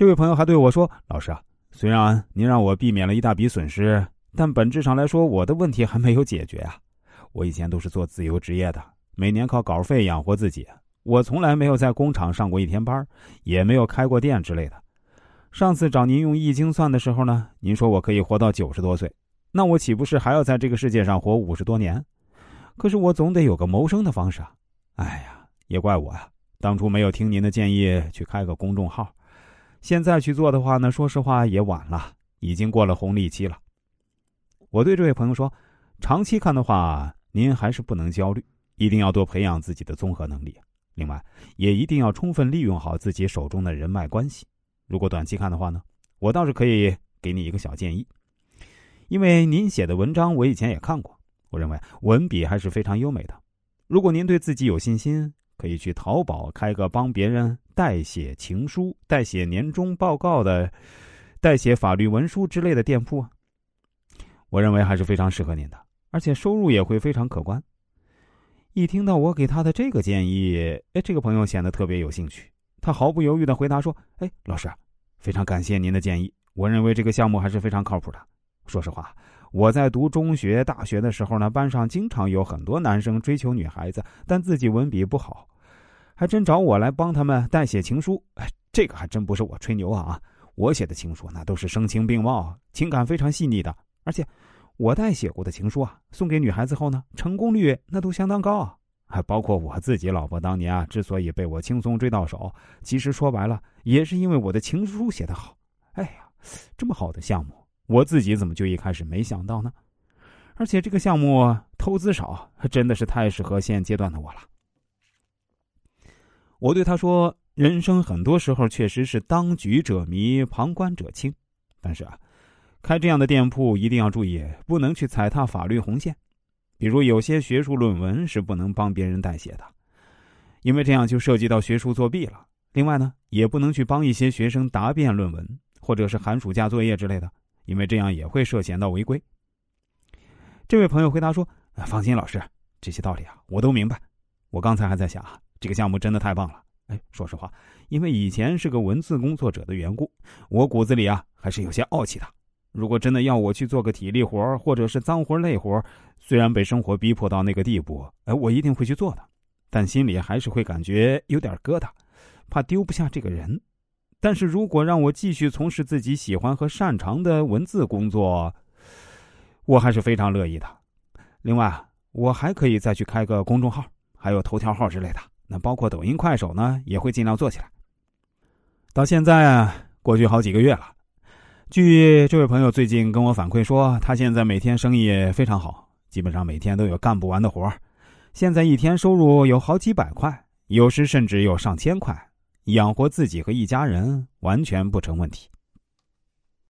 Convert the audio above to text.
这位朋友还对我说：“老师啊，虽然您让我避免了一大笔损失，但本质上来说，我的问题还没有解决啊。我以前都是做自由职业的，每年靠稿费养活自己，我从来没有在工厂上过一天班，也没有开过店之类的。上次找您用易经算的时候呢，您说我可以活到九十多岁，那我岂不是还要在这个世界上活五十多年？可是我总得有个谋生的方式啊！哎呀，也怪我呀，当初没有听您的建议去开个公众号。”现在去做的话呢，说实话也晚了，已经过了红利期了。我对这位朋友说，长期看的话，您还是不能焦虑，一定要多培养自己的综合能力。另外，也一定要充分利用好自己手中的人脉关系。如果短期看的话呢，我倒是可以给你一个小建议，因为您写的文章我以前也看过，我认为文笔还是非常优美的。如果您对自己有信心，可以去淘宝开个帮别人。代写情书、代写年终报告的、代写法律文书之类的店铺啊，我认为还是非常适合您的，而且收入也会非常可观。一听到我给他的这个建议，哎，这个朋友显得特别有兴趣，他毫不犹豫的回答说：“哎，老师，非常感谢您的建议，我认为这个项目还是非常靠谱的。说实话，我在读中学、大学的时候呢，班上经常有很多男生追求女孩子，但自己文笔不好。”还真找我来帮他们代写情书，哎，这个还真不是我吹牛啊！我写的情书那都是声情并茂，情感非常细腻的。而且，我代写过的情书啊，送给女孩子后呢，成功率那都相当高啊！还包括我自己老婆当年啊，之所以被我轻松追到手，其实说白了也是因为我的情书写得好。哎呀，这么好的项目，我自己怎么就一开始没想到呢？而且这个项目投资少，真的是太适合现阶段的我了。我对他说：“人生很多时候确实是当局者迷，旁观者清。但是啊，开这样的店铺一定要注意，不能去踩踏法律红线。比如有些学术论文是不能帮别人代写的，因为这样就涉及到学术作弊了。另外呢，也不能去帮一些学生答辩论文或者是寒暑假作业之类的，因为这样也会涉嫌到违规。”这位朋友回答说：“放心，老师，这些道理啊，我都明白。我刚才还在想啊。”这个项目真的太棒了！哎，说实话，因为以前是个文字工作者的缘故，我骨子里啊还是有些傲气的。如果真的要我去做个体力活或者是脏活累活，虽然被生活逼迫到那个地步，哎，我一定会去做的，但心里还是会感觉有点疙瘩，怕丢不下这个人。但是如果让我继续从事自己喜欢和擅长的文字工作，我还是非常乐意的。另外，我还可以再去开个公众号，还有头条号之类的。那包括抖音、快手呢，也会尽量做起来。到现在啊，过去好几个月了。据这位朋友最近跟我反馈说，他现在每天生意非常好，基本上每天都有干不完的活现在一天收入有好几百块，有时甚至有上千块，养活自己和一家人完全不成问题。